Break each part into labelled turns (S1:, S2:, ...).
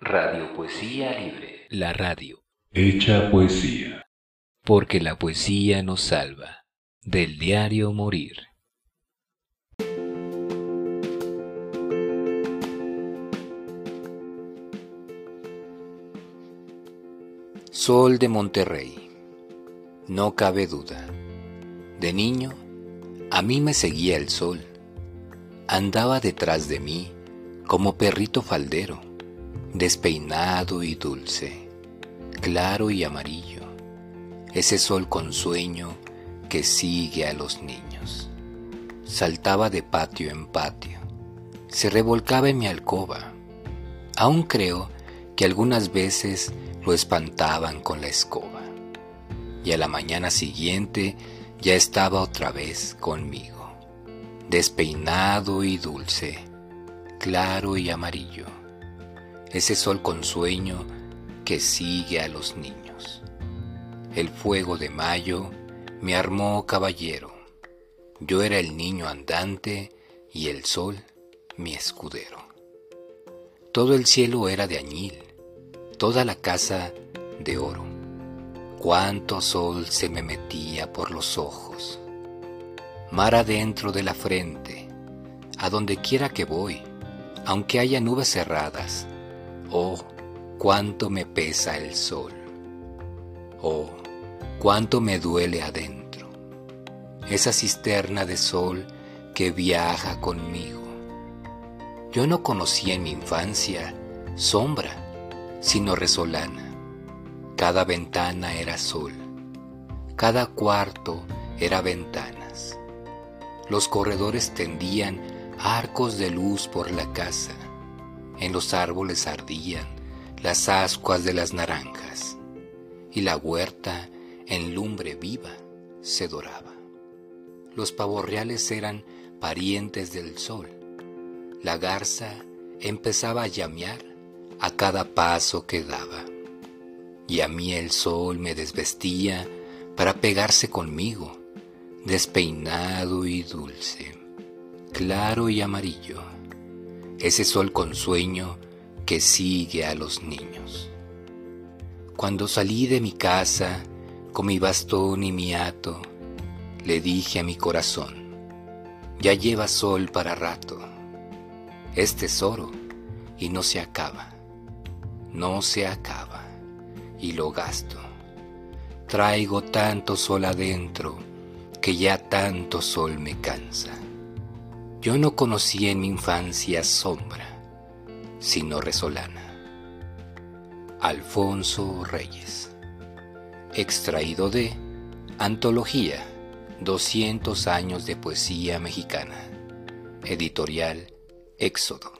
S1: Radio Poesía Libre.
S2: La radio.
S3: Hecha poesía.
S2: Porque la poesía nos salva. Del diario Morir. Sol de Monterrey. No cabe duda. De niño, a mí me seguía el sol. Andaba detrás de mí como perrito faldero, despeinado y dulce, claro y amarillo, ese sol con sueño que sigue a los niños. Saltaba de patio en patio, se revolcaba en mi alcoba. Aún creo que algunas veces lo espantaban con la escoba. Y a la mañana siguiente ya estaba otra vez conmigo, despeinado y dulce, claro y amarillo, ese sol con sueño que sigue a los niños. El fuego de mayo me armó caballero, yo era el niño andante y el sol mi escudero. Todo el cielo era de añil, toda la casa de oro. Cuánto sol se me metía por los ojos. Mar adentro de la frente, a donde quiera que voy, aunque haya nubes cerradas, oh, cuánto me pesa el sol. Oh, cuánto me duele adentro. Esa cisterna de sol que viaja conmigo. Yo no conocí en mi infancia sombra, sino resolana. Cada ventana era sol, cada cuarto era ventanas. Los corredores tendían arcos de luz por la casa. En los árboles ardían las ascuas de las naranjas y la huerta en lumbre viva se doraba. Los pavorreales eran parientes del sol. La garza empezaba a llamear a cada paso que daba. Y a mí el sol me desvestía para pegarse conmigo, despeinado y dulce, claro y amarillo, ese sol con sueño que sigue a los niños. Cuando salí de mi casa con mi bastón y mi hato, le dije a mi corazón, ya lleva sol para rato, es tesoro y no se acaba, no se acaba y lo gasto. Traigo tanto sol adentro que ya tanto sol me cansa. Yo no conocí en mi infancia sombra, sino resolana. Alfonso Reyes. Extraído de Antología 200 años de poesía mexicana. Editorial Éxodo.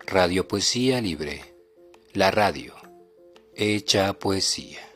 S2: Radio Poesía Libre. La radio hecha poesía.